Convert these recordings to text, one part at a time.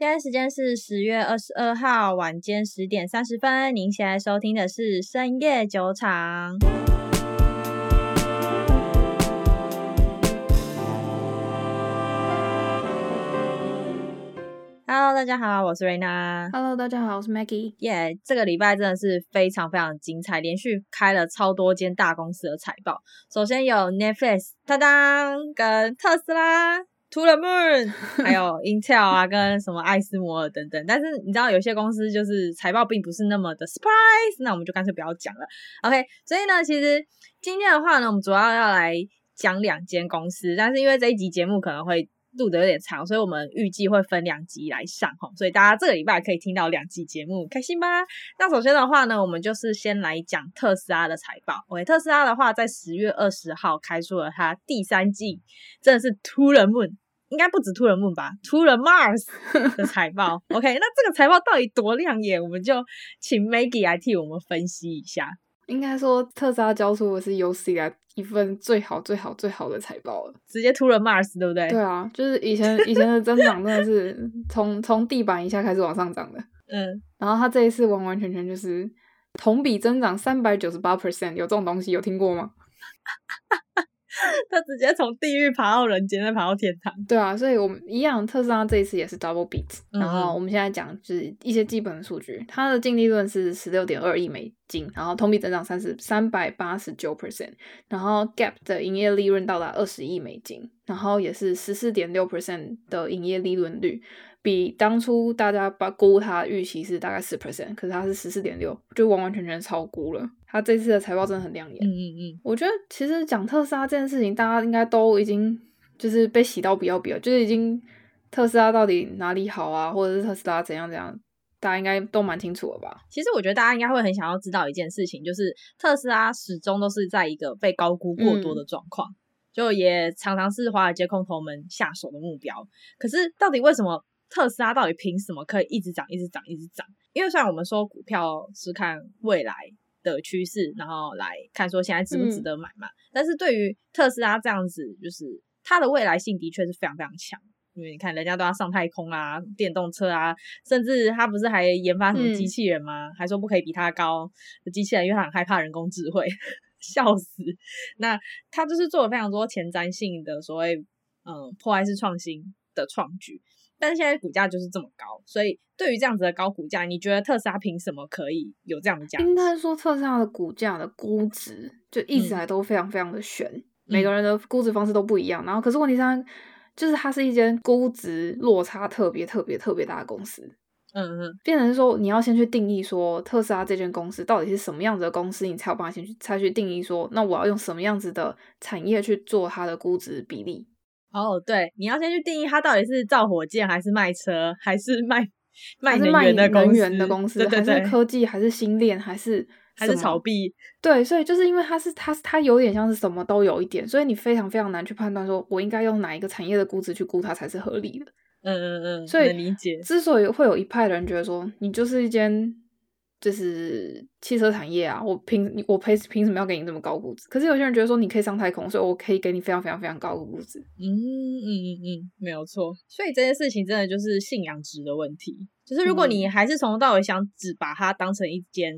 现在时间是十月二十二号晚间十点三十分。您现在收听的是深夜酒场。Hello，大家好，我是瑞娜。Hello，大家好，我是 Maggie。耶，yeah, 这个礼拜真的是非常非常精彩，连续开了超多间大公司的财报。首先有 Netflix、当当跟特斯拉。To the moon，还有 Intel 啊，跟什么艾斯摩尔等等，但是你知道有些公司就是财报并不是那么的 surprise，那我们就干脆不要讲了。OK，所以呢，其实今天的话呢，我们主要要来讲两间公司，但是因为这一集节目可能会录的有点长，所以我们预计会分两集来上哈，所以大家这个礼拜可以听到两集节目，开心吧？那首先的话呢，我们就是先来讲特斯拉的财报。OK，特斯拉的话在十月二十号开出了它第三季，真的是 To the moon。应该不止 To the moon 吧，To the Mars 的财报。OK，那这个财报到底多亮眼？我们就请 Maggie 来替我们分析一下。应该说，特斯拉交出的是有史以来一份最好、最好、最好的财报了，直接 To the Mars，对不对？对啊，就是以前以前的增长真的是从从地板一下开始往上涨的。嗯，然后它这一次完完全全就是同比增长三百九十八 percent，有这种东西有听过吗？他直接从地狱爬到人间，再爬到天堂。对啊，所以我们一样，特斯拉这一次也是 double beat。然后我们现在讲就是一些基本的数据，它的净利润是十六点二亿美金，然后同比增长三十三百八十九 percent，然后 GAAP 的营业利润到达二十亿美金，然后也是十四点六 percent 的营业利润率。比当初大家把估它预期是大概十 percent，可是它是十四点六，就完完全全超估了。它这次的财报真的很亮眼。嗯嗯嗯，我觉得其实讲特斯拉这件事情，大家应该都已经就是被洗到不要不要，就是已经特斯拉到底哪里好啊，或者是特斯拉怎样怎样，大家应该都蛮清楚了吧？其实我觉得大家应该会很想要知道一件事情，就是特斯拉始终都是在一个被高估过多的状况，嗯、就也常常是华尔街空头们下手的目标。可是到底为什么？特斯拉到底凭什么可以一直涨、一直涨、一直涨？因为虽然我们说股票是看未来的趋势，然后来看说现在值不值得买嘛，嗯、但是对于特斯拉这样子，就是它的未来性的确是非常非常强。因为你看人家都要上太空啊，电动车啊，甚至他不是还研发什么机器人吗？嗯、还说不可以比它高的机器人，因为他很害怕人工智慧，笑死。那他就是做了非常多前瞻性的所谓嗯破坏式创新的创举。但是现在股价就是这么高，所以对于这样子的高股价，你觉得特斯拉凭什么可以有这样的价？应该说特斯拉的股价的估值就一直来都非常非常的悬，嗯、每个人的估值方式都不一样。然后，可是问题上就是它是一间估值落差特别特别特别大的公司。嗯嗯，变成说你要先去定义说特斯拉这间公司到底是什么样子的公司，你才有办法先去才去定义说，那我要用什么样子的产业去做它的估值比例。哦，oh, 对，你要先去定义它到底是造火箭还是卖车，还是卖 卖能源的公司，的公司对对对，还是科技，还是新链，还是 还是炒币？对，所以就是因为它是它它有点像是什么都有一点，所以你非常非常难去判断说我应该用哪一个产业的估值去估它才是合理的。嗯嗯嗯，所以理解。之所以会有一派人觉得说你就是一间。就是汽车产业啊，我凭你我凭凭什么要给你这么高估值？可是有些人觉得说你可以上太空，所以我可以给你非常非常非常高的估值。嗯嗯嗯嗯，没有错。所以这件事情真的就是信仰值的问题。就是如果你还是从头到尾想只把它当成一间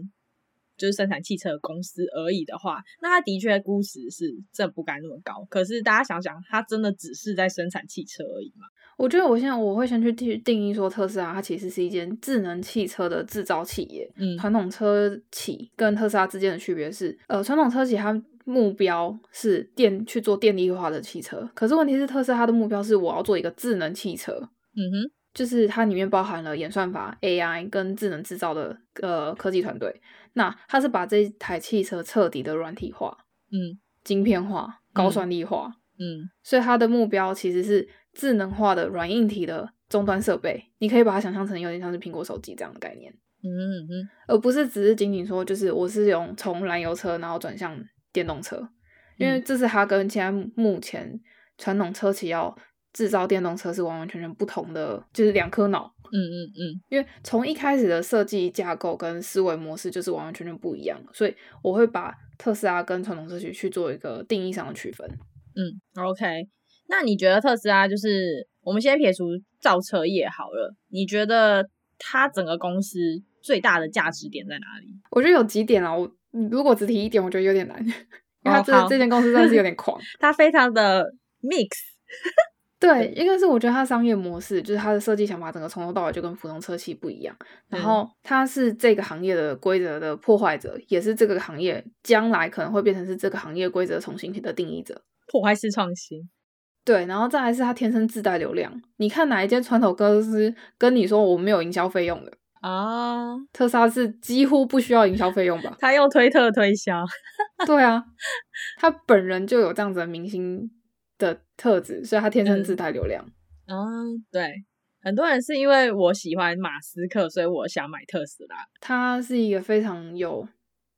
就是生产汽车的公司而已的话，那它的确估值是真不该那么高。可是大家想想，它真的只是在生产汽车而已吗？我觉得我现在我会先去定定义说，特斯拉它其实是一间智能汽车的制造企业。嗯，传统车企跟特斯拉之间的区别是，呃，传统车企它目标是电去做电力化的汽车，可是问题是特斯拉它的目标是我要做一个智能汽车。嗯哼，就是它里面包含了演算法、AI 跟智能制造的呃科技团队。那它是把这一台汽车彻底的软体化，嗯，晶片化、高算力化，嗯，嗯，所以它的目标其实是。智能化的软硬体的终端设备，你可以把它想象成有点像是苹果手机这样的概念，嗯嗯嗯，而不是只是仅仅说就是我是用从燃油车然后转向电动车，因为这是它跟现在目前传统车企要制造电动车是完完全全不同的，就是两颗脑，嗯嗯嗯，因为从一开始的设计架构跟思维模式就是完完全全不一样，所以我会把特斯拉跟传统车企去做一个定义上的区分，嗯，OK。那你觉得特斯拉就是我们先撇除造车业好了，你觉得它整个公司最大的价值点在哪里？我觉得有几点啊，我如果只提一点，我觉得有点难，因为它这、哦、这间公司真的是有点狂，它非常的 mix。对，一个是我觉得它商业模式，就是它的设计想法，整个从头到尾就跟普通车企不一样。然后它是这个行业的规则的破坏者，也是这个行业将来可能会变成是这个行业规则重新的定义者。破坏式创新。对，然后再来是它天生自带流量。你看哪一间传统公司跟你说我没有营销费用的啊？特斯拉是几乎不需要营销费用吧？他用推特推销。对啊，他本人就有这样子的明星的特质，所以他天生自带流量。嗯，嗯，对，很多人是因为我喜欢马斯克，所以我想买特斯拉。他是一个非常有，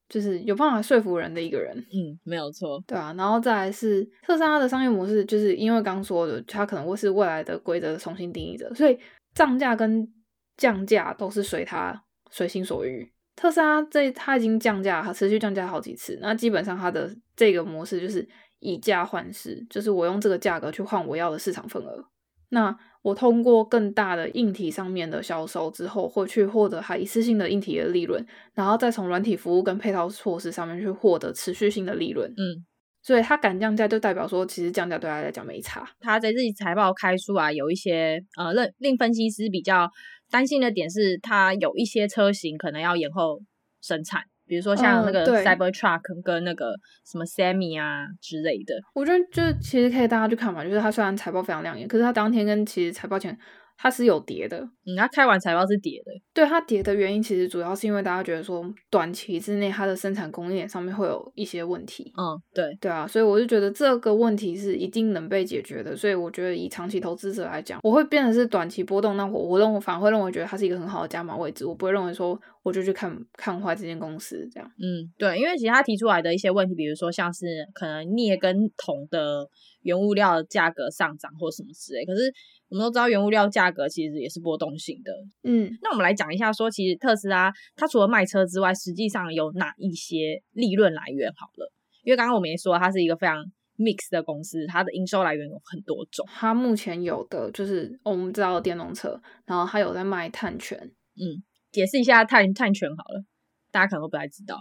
就是有办法说服人的一个人。嗯，没有错。对啊，然后再来是特斯拉的商业模式，就是因为刚说的，它可能会是未来的规则重新定义者，所以涨价跟降价都是随他随心所欲。特斯拉这他已经降价，它持续降价好几次，那基本上它的这个模式就是。以价换市，就是我用这个价格去换我要的市场份额。那我通过更大的硬体上面的销售之后，会去获得它一次性的硬体的利润，然后再从软体服务跟配套措施上面去获得持续性的利润。嗯，所以它敢降价，就代表说其实降价对他来讲没差。他在自己财报开出啊，有一些呃令令分析师比较担心的点是，他有一些车型可能要延后生产。比如说像那个 Cybertruck 跟那个什么 sammi 啊之类的，我觉得就其实可以大家去看嘛，就是它虽然财报非常亮眼，可是它当天跟其实财报前。它是有跌的，嗯，它开完财报是跌的，对，它跌的原因其实主要是因为大家觉得说短期之内它的生产供应链上面会有一些问题，嗯，对，对啊，所以我就觉得这个问题是一定能被解决的，所以我觉得以长期投资者来讲，我会变成是短期波动，那我我认为反而会认为觉得它是一个很好的加码位置，我不会认为说我就去看看坏这间公司这样，嗯，对，因为其实他提出来的一些问题，比如说像是可能镍跟铜的原物料价格上涨或什么之类，可是。我们都知道原物料价格其实也是波动性的，嗯，那我们来讲一下说，其实特斯拉它除了卖车之外，实际上有哪一些利润来源？好了，因为刚刚我们也说它是一个非常 mix 的公司，它的营收来源有很多种。它目前有的就是我们知道的电动车，然后它有在卖碳权，嗯，解释一下碳碳权好了，大家可能都不太知道。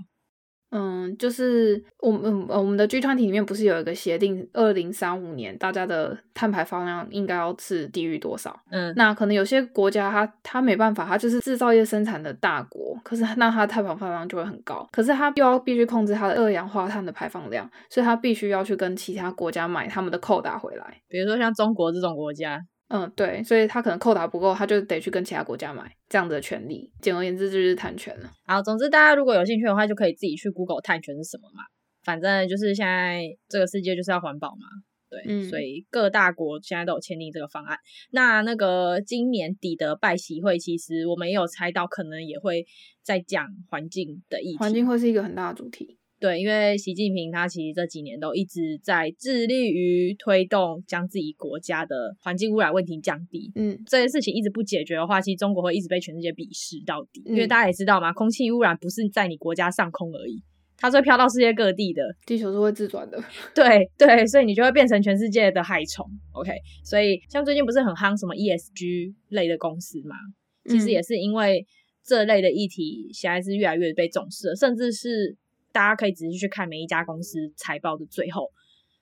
嗯，就是我们我们的 G 团体里面不是有一个协定，二零三五年大家的碳排放量应该要是低于多少？嗯，那可能有些国家它它没办法，它就是制造业生产的大国，可是那它的碳排放量就会很高，可是它又要必须控制它的二氧化碳的排放量，所以它必须要去跟其他国家买他们的扣打回来，比如说像中国这种国家。嗯，对，所以他可能扣打不够，他就得去跟其他国家买这样的权利。简而言之，就是碳权了。好，总之大家如果有兴趣的话，就可以自己去 Google 碳权是什么嘛。反正就是现在这个世界就是要环保嘛，对，嗯，所以各大国现在都有签订这个方案。那那个今年底的拜习会，其实我们也有猜到，可能也会在讲环境的议题。环境会是一个很大的主题。对，因为习近平他其实这几年都一直在致力于推动将自己国家的环境污染问题降低。嗯，这些事情一直不解决的话，其实中国会一直被全世界鄙视到底。嗯，因为大家也知道嘛，空气污染不是在你国家上空而已，它是会飘到世界各地的。地球是会自转的。对对，所以你就会变成全世界的害虫。OK，所以像最近不是很夯什么 ESG 类的公司嘛？其实也是因为这类的议题现在是越来越被重视了，甚至是。大家可以仔细去看每一家公司财报的最后，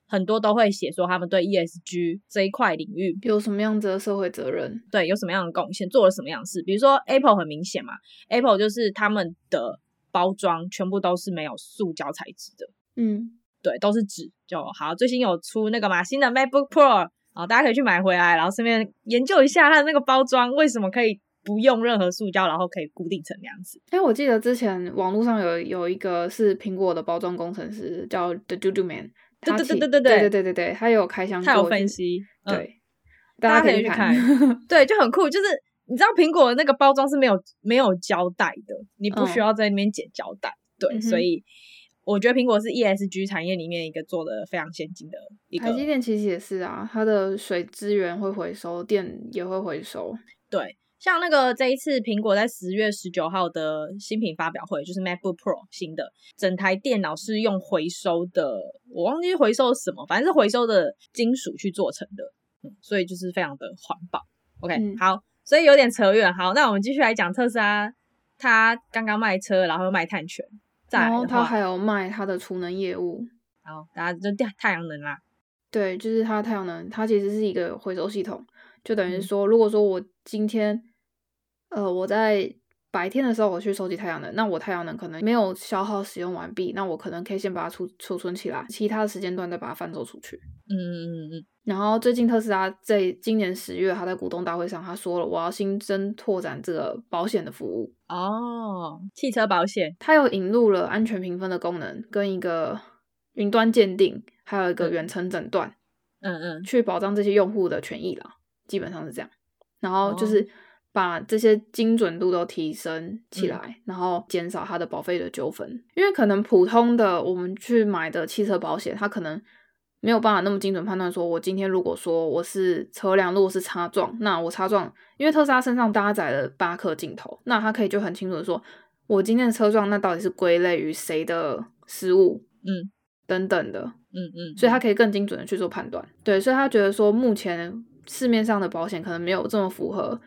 很多都会写说他们对 ESG 这一块领域有什么样子的社会责任，对，有什么样的贡献，做了什么样的事。比如说 Apple 很明显嘛，Apple 就是他们的包装全部都是没有塑胶材质的，嗯，对，都是纸就好。最新有出那个嘛，新的 MacBook Pro，啊，大家可以去买回来，然后顺便研究一下它的那个包装为什么可以。不用任何塑胶，然后可以固定成那样子。哎，我记得之前网络上有有一个是苹果的包装工程师，叫 The Doodoo Man。对对对对对对对对对对，他有开箱，他有分析，对，嗯、大家可以去看。对，就很酷，就是你知道苹果的那个包装是没有没有胶带的，你不需要在那边剪胶带。嗯、对，所以我觉得苹果是 ESG 产业里面一个做的非常先进的一个。台积电其实也是啊，它的水资源会回收，电也会回收。对。像那个这一次苹果在十月十九号的新品发表会，就是 MacBook Pro 新的，整台电脑是用回收的，我忘记回收什么，反正是回收的金属去做成的，嗯，所以就是非常的环保。OK，、嗯、好，所以有点扯远。好，那我们继续来讲特斯拉，他刚刚卖车，然后又卖碳权，然后他还有卖他的储能业务，然后大家就电太阳能啦。对，就是它太阳能，它其实是一个回收系统，就等于说，如果说我今天，呃，我在白天的时候我去收集太阳能，那我太阳能可能没有消耗使用完毕，那我可能可以先把它储储存起来，其他的时间段再把它贩售出去。嗯嗯嗯嗯。然后最近特斯拉在今年十月，他在股东大会上他说了，我要新增拓展这个保险的服务。哦，汽车保险，它又引入了安全评分的功能，跟一个云端鉴定。还有一个远程诊断，嗯嗯，去保障这些用户的权益啦，基本上是这样。然后就是把这些精准度都提升起来，嗯、然后减少它的保费的纠纷。因为可能普通的我们去买的汽车保险，它可能没有办法那么精准判断。说我今天如果说我是车辆，如果是擦撞，那我擦撞，因为特斯拉身上搭载了八颗镜头，那它可以就很清楚的说，我今天的车撞，那到底是归类于谁的失误？嗯。等等的，嗯嗯，所以它可以更精准的去做判断，对，所以他觉得说目前市面上的保险可能没有这么符合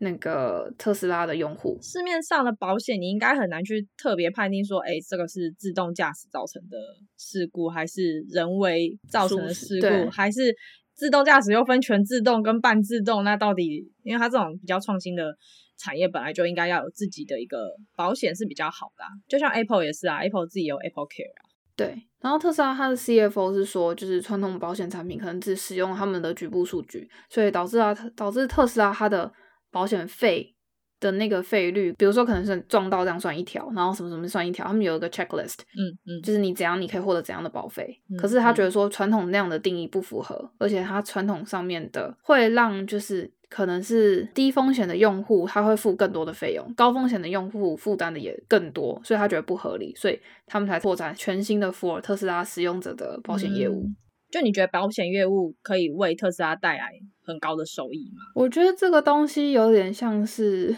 那个特斯拉的用户。市面上的保险你应该很难去特别判定说，哎，这个是自动驾驶造成的事故，还是人为造成的事故，还是自动驾驶又分全自动跟半自动？那到底，因为它这种比较创新的产业，本来就应该要有自己的一个保险是比较好的啊，就像 Apple 也是啊，Apple 自己有 Apple Care 啊。对，然后特斯拉它的 CFO 是说，就是传统保险产品可能只使用他们的局部数据，所以导致啊，导致特斯拉它的保险费的那个费率，比如说可能是撞到这样算一条，然后什么什么算一条，他们有一个 checklist，嗯嗯，就是你怎样你可以获得怎样的保费，嗯、可是他觉得说传统那样的定义不符合，而且他传统上面的会让就是。可能是低风险的用户，他会付更多的费用；高风险的用户负担的也更多，所以他觉得不合理，所以他们才拓展全新的 for 特斯拉使用者的保险业务。嗯，就你觉得保险业务可以为特斯拉带来很高的收益吗？我觉得这个东西有点像是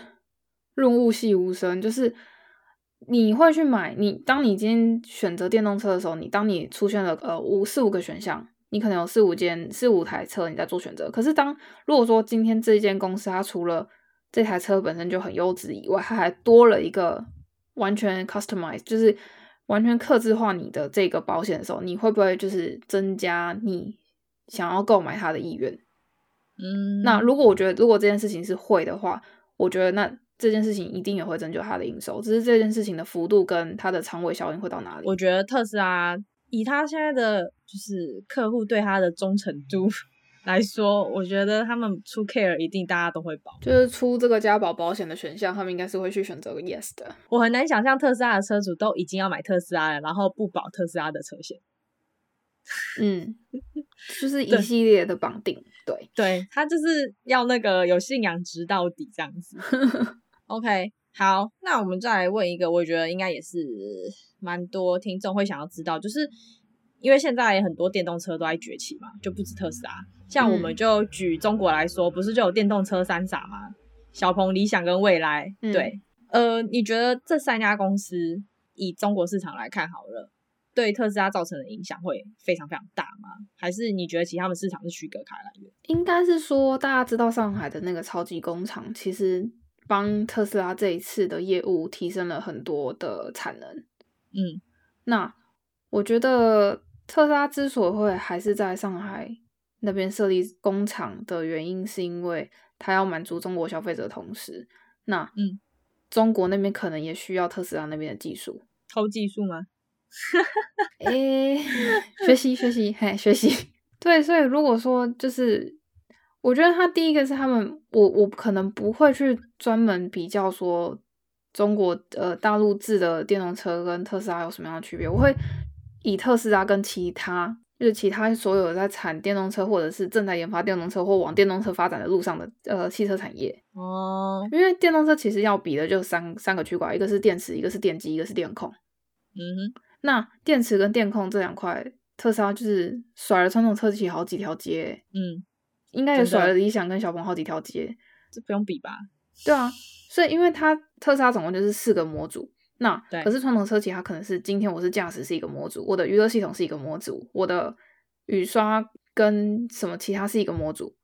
润物细无声，就是你会去买，你当你今天选择电动车的时候，你当你出现了呃五四五个选项。你可能有四五间、四五台车，你在做选择。可是当如果说今天这一间公司它除了这台车本身就很优质以外，它还多了一个完全 customize，就是完全克制化你的这个保险的时候，你会不会就是增加你想要购买它的意愿？嗯，那如果我觉得如果这件事情是会的话，我觉得那这件事情一定也会拯救它的营收，只是这件事情的幅度跟它的长尾效应会到哪里？我觉得特斯拉。以他现在的就是客户对他的忠诚度来说，我觉得他们出 Care 一定大家都会保，就是出这个加保保险的选项，他们应该是会去选择个 Yes 的。我很难想象特斯拉的车主都已经要买特斯拉了，然后不保特斯拉的车险。嗯，就是一系列的绑定，对对，对，他就是要那个有信仰直到底这样子。OK。好，那我们再来问一个，我觉得应该也是蛮多听众会想要知道，就是因为现在很多电动车都在崛起嘛，就不止特斯拉，像我们就举中国来说，不是就有电动车三傻吗？小鹏、理想跟蔚来，对，嗯、呃，你觉得这三家公司以中国市场来看好了，对特斯拉造成的影响会非常非常大吗？还是你觉得其他的市场是区隔开来的？应该是说，大家知道上海的那个超级工厂，其实。帮特斯拉这一次的业务提升了很多的产能，嗯，那我觉得特斯拉之所以会还是在上海那边设立工厂的原因，是因为它要满足中国消费者的同时，那嗯，中国那边可能也需要特斯拉那边的技术，偷技术吗？诶、欸，学习学习，嘿，学习，对，所以如果说就是。我觉得他第一个是他们，我我可能不会去专门比较说中国呃大陆制的电动车跟特斯拉有什么样的区别，我会以特斯拉跟其他就是其他所有在产电动车或者是正在研发电动车或往电动车发展的路上的呃汽车产业哦，因为电动车其实要比的就三三个区块，一个是电池，一个是电机，一个是电控。嗯哼，那电池跟电控这两块，特斯拉就是甩了传统车企好几条街。嗯。应该也甩了理想跟小鹏好几条街，这不用比吧？对啊，所以因为它特斯拉总共就是四个模组，那可是传统车企它可能是今天我是驾驶是一个模组，我的娱乐系统是一个模组，我的雨刷跟什么其他是一个模组，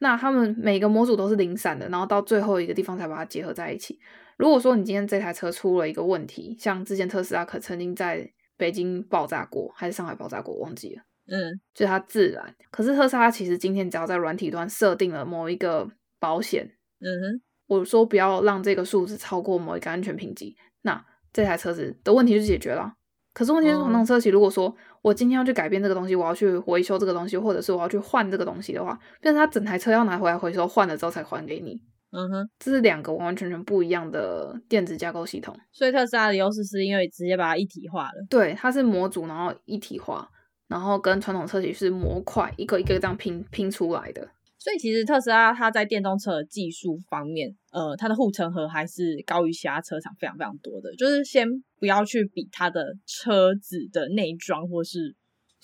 那他们每个模组都是零散的，然后到最后一个地方才把它结合在一起。如果说你今天这台车出了一个问题，像之前特斯拉可曾经在北京爆炸过，还是上海爆炸过，忘记了。嗯，就它自燃。可是特斯拉其实今天只要在软体端设定了某一个保险，嗯哼，我说不要让这个数字超过某一个安全评级，那这台车子的问题就解决了。可是问题是，传统车企如果说我今天要去改变这个东西，我要去维修这个东西，或者是我要去换这个东西的话，变成它整台车要拿回来回收，换了之后才还给你。嗯哼，这是两个完完全全不一样的电子架构系统。所以特斯拉的优势是因为直接把它一体化了。对，它是模组，然后一体化，然后跟传统车企是模块，一个一个这样拼拼出来的。所以其实特斯拉它在电动车的技术方面，呃，它的护城河还是高于其他车厂非常非常多的。就是先不要去比它的车子的内装或是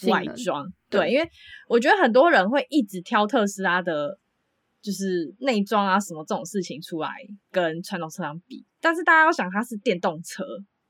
外装，对，对，因为我觉得很多人会一直挑特斯拉的，就是内装啊什么这种事情出来跟传统车厂比。但是大家要想，它是电动车，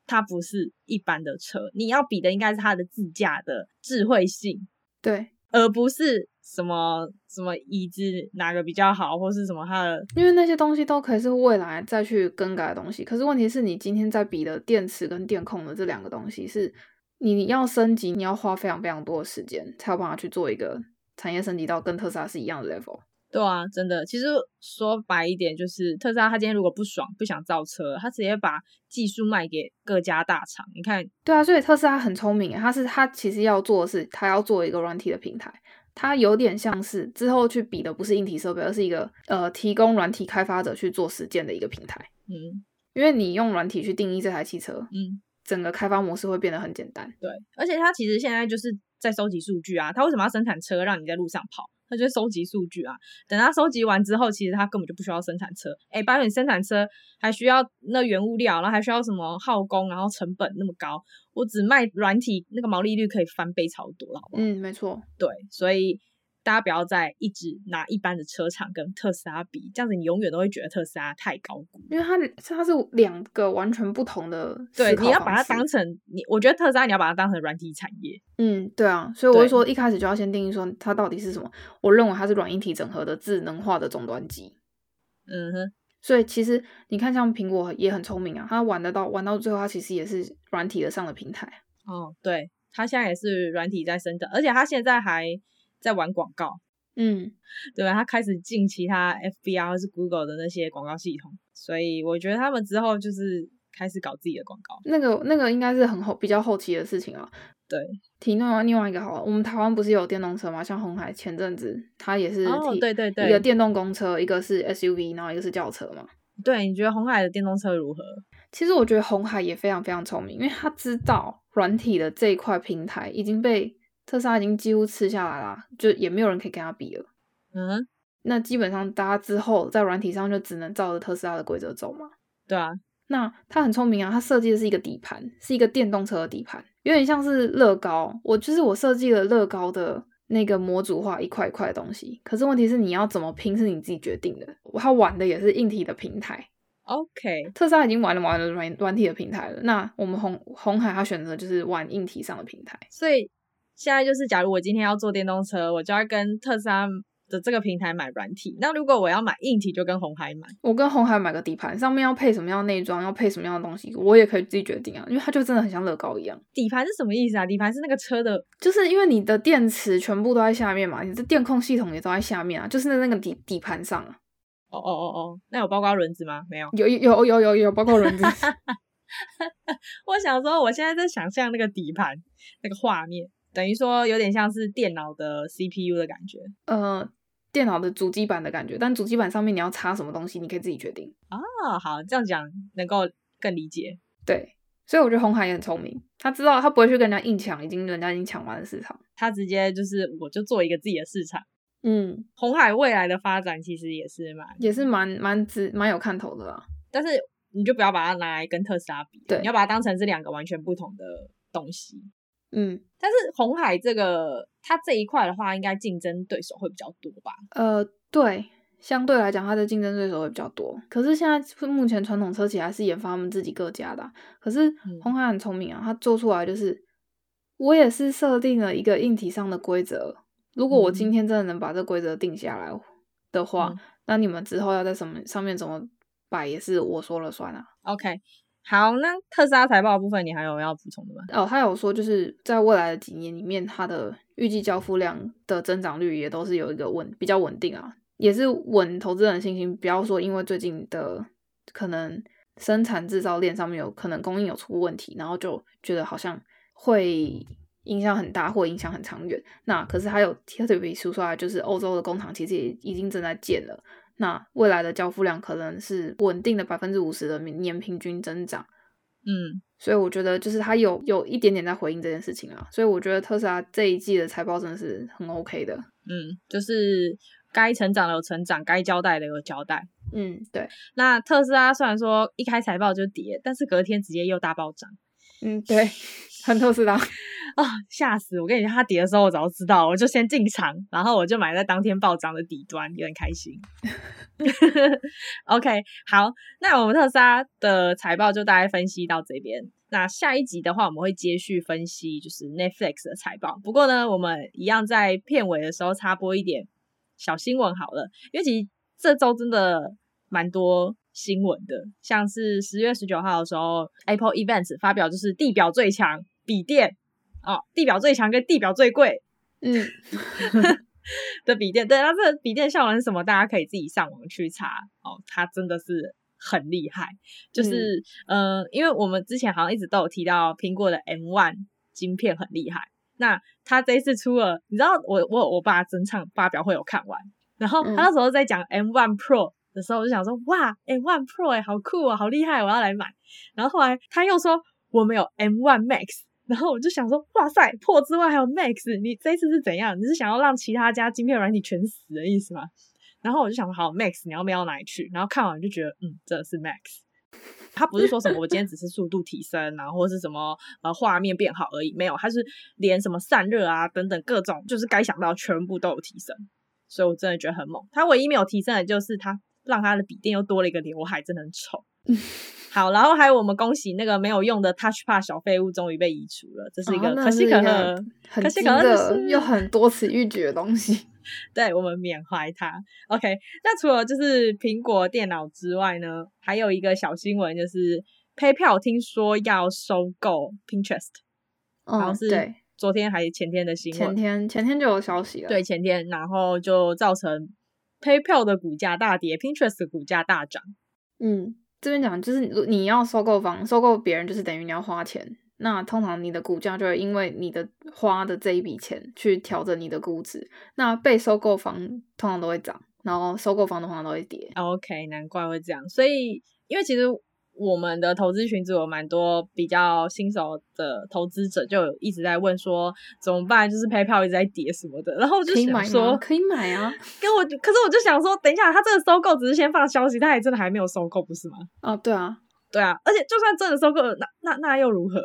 它不是一般的车，你要比的应该是它的自驾的智慧性，对，而不是。什么什么椅子哪个比较好，或是什么它的？因为那些东西都可以是未来再去更改的东西。可是问题是你今天在比的电池跟电控的这两个东西，是你要升级，你要花非常非常多的时间，才有办法去做一个产业升级到跟特斯拉是一样的 level。对啊，真的，其实说白一点，就是特斯拉他今天如果不爽，不想造车，他直接把技术卖给各家大厂。你看，对啊，所以特斯拉很聪明，他是他其实要做的是，他要做一个软体的平台。它有点像是之后去比的不是硬体设备，而是一个呃提供软体开发者去做实践的一个平台。嗯，因为你用软体去定义这台汽车，嗯，整个开发模式会变得很简单。对，而且它其实现在就是在收集数据啊。它为什么要生产车让你在路上跑？它就是收集数据啊。等他收集完之后，其实他根本就不需要生产车。哎，拜托你生产车还需要那原物料，然后还需要什么耗工，然后成本那么高。我只卖软体，那个毛利率可以翻倍超多了，好不好？嗯，没错。对，所以大家不要再一直拿一般的车厂跟特斯拉比，这样子你永远都会觉得特斯拉太高估，因为它它是两个完全不同的。对，你要把它当成你，我觉得特斯拉你要把它当成软体产业。嗯，对啊，所以我就说一开始就要先定义说它到底是什么。我认为它是软硬体整合的智能化的终端机。嗯哼。所以其实你看，像苹果也很聪明啊，它玩得到，玩到最后，它其实也是软体的上的平台。哦，对，它现在也是软体在生长，而且它现在还在玩广告。嗯，对，他开始进其他 FB 啊或是 Google 的那些广告系统，所以我觉得他们之后就是开始搞自己的广告。那个那个应该是很后比较后期的事情了。对，提另外另外一个好了，我们台湾不是有电动车吗？像红海前阵子它也是哦，对对对，一个电动公车，一个是 SUV，然后一个是轿车嘛。对，你觉得红海的电动车如何？其实我觉得红海也非常非常聪明，因为他知道软体的这一块平台已经被特斯拉已经几乎吃下来了，就也没有人可以跟他比了。嗯，那基本上大家之后在软体上就只能照着特斯拉的规则走嘛。对啊，那他很聪明啊，他设计的是一个底盘，是一个电动车的底盘。有点像是乐高，我就是我设计了乐高的那个模组化一块一块的东西，可是问题是你要怎么拼是你自己决定的。他玩的也是硬体的平台，OK。特斯拉已经玩了玩了软软体的平台了，那我们红红海他选择就是玩硬体上的平台。所以现在就是，假如我今天要坐电动车，我就要跟特斯拉。的这个平台买软体，那如果我要买硬体，就跟红海买。我跟红海买个底盘，上面要配什么样的内装，要配什么样的东西，我也可以自己决定啊，因为它就真的很像乐高一样。底盘是什么意思啊？底盘是那个车的，就是因为你的电池全部都在下面嘛，你的电控系统也都在下面啊，就是在那个底底盘上啊。哦哦哦哦，那有包括轮子吗？没有。有有有有有包括轮子。我想说，我现在在想象那个底盘那个画面。等于说有点像是电脑的 CPU 的感觉，呃，电脑的主机板的感觉，但主机板上面你要插什么东西，你可以自己决定。啊，好，这样讲能够更理解。对，所以我觉得红海也很聪明，他知道他不会去跟人家硬抢，已经人家已经抢完了市场，他直接就是我就做一个自己的市场。嗯，红海未来的发展其实也是蛮也是蛮蛮值蛮有看头的啦。但是你就不要把它拿来跟特斯拉比，对，你要把它当成是两个完全不同的东西。嗯，但是红海这个它这一块的话，应该竞争对手会比较多吧？呃，对，相对来讲，它的竞争对手会比较多。可是现在目前传统车企还是研发他们自己各家的啊。可是红海很聪明啊，它做出来就是，我也是设定了一个硬体上的规则。如果我今天真的能把这规则定下来，的话，嗯、那你们之后要在什么上面怎么摆也是我说了算啊。OK，好，那特斯拉财报部分你还有要补充的吗？哦，他有说就是在未来的几年里面，它的预计交付量的增长率也都是有一个稳比较稳定啊，也是稳投资人信心。不要说因为最近的可能生产制造链上面有可能供应有出问题，然后就觉得好像会。影响很大，或影响很长远。那可是还有特别说出来，就是欧洲的工厂其实也已经正在建了。那未来的交付量可能是稳定的百分之五十的年平均增长。嗯，所以我觉得就是它有有一点点在回应这件事情啊。所以我觉得特斯拉这一季的财报真的是很 OK 的。嗯，就是该成长的有成长，该交代的有交代。嗯，对。那特斯拉虽然说一开财报就跌，但是隔天直接又大暴涨。嗯，对，很特斯拉。啊！吓死我！跟你说，它跌的时候我早就知道，我就先进场，然后我就买在当天暴涨的底端，有点开心。OK，好，那我们特斯拉的财报就大概分析到这边。那下一集的话，我们会接续分析就是 Netflix 的财报。不过呢，我们一样在片尾的时候插播一点小新闻好了，因为其实这周真的蛮多新闻的，像是十月十九号的时候，Apple Events 发表就是地表最强笔电。哦，地表最强跟地表最贵，嗯，的笔电，对，它这笔电效能是什么？大家可以自己上网去查。哦，它真的是很厉害，就是，嗯、呃，因为我们之前好像一直都有提到苹果的 M One 晶片很厉害，那它这一次出了，你知道我我我爸整场发表会有看完，然后他那时候在讲 M One Pro 的时候，我就想说，哇，M1 Pro 哎，好酷啊，好厉害，我要来买。然后后来他又说，我们有 M1 Max。然后我就想说，哇塞，Pro 之外还有 Max，你这次是怎样？你是想要让其他家晶片软体全死的意思吗？然后我就想说，好，Max，你要不要哪里去？然后看完就觉得，嗯，真的是 Max。他不是说什么我今天只是速度提升，然后或是什么呃画面变好而已，没有，他是连什么散热啊等等各种，就是该想到全部都有提升。所以我真的觉得很猛。他唯一没有提升的就是他让他的笔电又多了一个刘海，真的很丑。好，然后还有我们恭喜那个没有用的 TouchPad 小废物终于被移除了，这是一个可喜可贺、可喜可贺的又很多此一举的东西。对，我们缅怀它。OK，那除了就是苹果电脑之外呢，还有一个小新闻就是 PayPal 听说要收购 Pinterest，然后是昨天还是前天的新闻？前天前天就有消息了。对，前天，然后就造成 PayPal 的股价大跌，Pinterest 的股价大涨。嗯。这边讲就是你要收购房，收购别人就是等于你要花钱。那通常你的股价就会因为你的花的这一笔钱去调整你的估值。那被收购房通常都会涨，然后收购房的话都会跌。OK，难怪会这样。所以因为其实。我们的投资群组有蛮多比较新手的投资者，就一直在问说怎么办？就是 PayPal 一直在跌什么的，然后我就想说可以买啊。跟我，可是我就想说，等一下，他这个收购只是先放消息，他也真的还没有收购，不是吗？哦，对啊，对啊，而且就算真的收购，那那那又如何？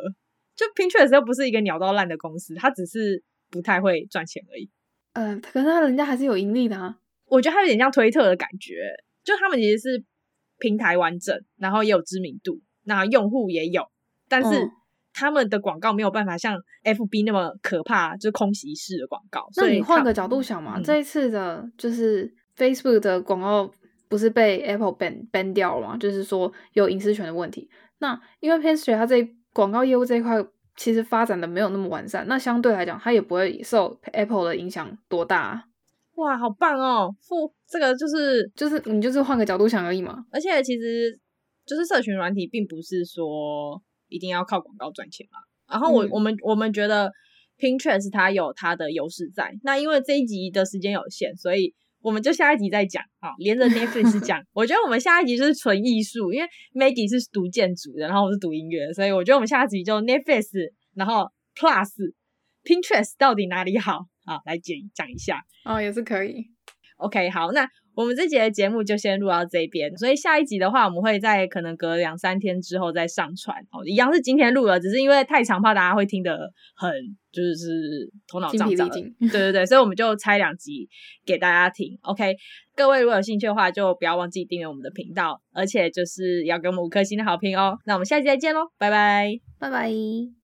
就 Pinterest 又不是一个鸟到烂的公司，它只是不太会赚钱而已。嗯、呃，可是他人家还是有盈利的啊。我觉得他有点像推特的感觉，就他们其实是。平台完整，然后也有知名度，那用户也有，但是他们的广告没有办法像 FB 那么可怕，就是空袭式的广告。那你换个角度想嘛，嗯、这一次的就是 Facebook 的广告不是被 Apple ban ban 掉了吗？就是说有隐私权的问题。那因为 Pinterest 它这广告业务这一块其实发展的没有那么完善，那相对来讲它也不会受 Apple 的影响多大。哇，好棒哦！付这个就是就是你就是换个角度想而已嘛。而且其实就是社群软体，并不是说一定要靠广告赚钱嘛。然后我、嗯、我们我们觉得 Pinterest 它有它的优势在。那因为这一集的时间有限，所以我们就下一集再讲啊，连着 Netflix 讲。我觉得我们下一集就是纯艺术，因为 Maggie 是读建筑的，然后我是读音乐，所以我觉得我们下一集就 Netflix，然后 Plus Pinterest 到底哪里好？好，来讲讲一下哦，也是可以。OK，好，那我们这节的节目就先录到这边，所以下一集的话，我们会在可能隔两三天之后再上传。哦，一样是今天录了，只是因为太长，怕大家会听得很就是头脑胀胀。对对对，所以我们就拆两集给大家听。OK，各位如果有兴趣的话，就不要忘记订阅我们的频道，而且就是要给我们五颗星的好评哦。那我们下期再见喽，拜拜，拜拜。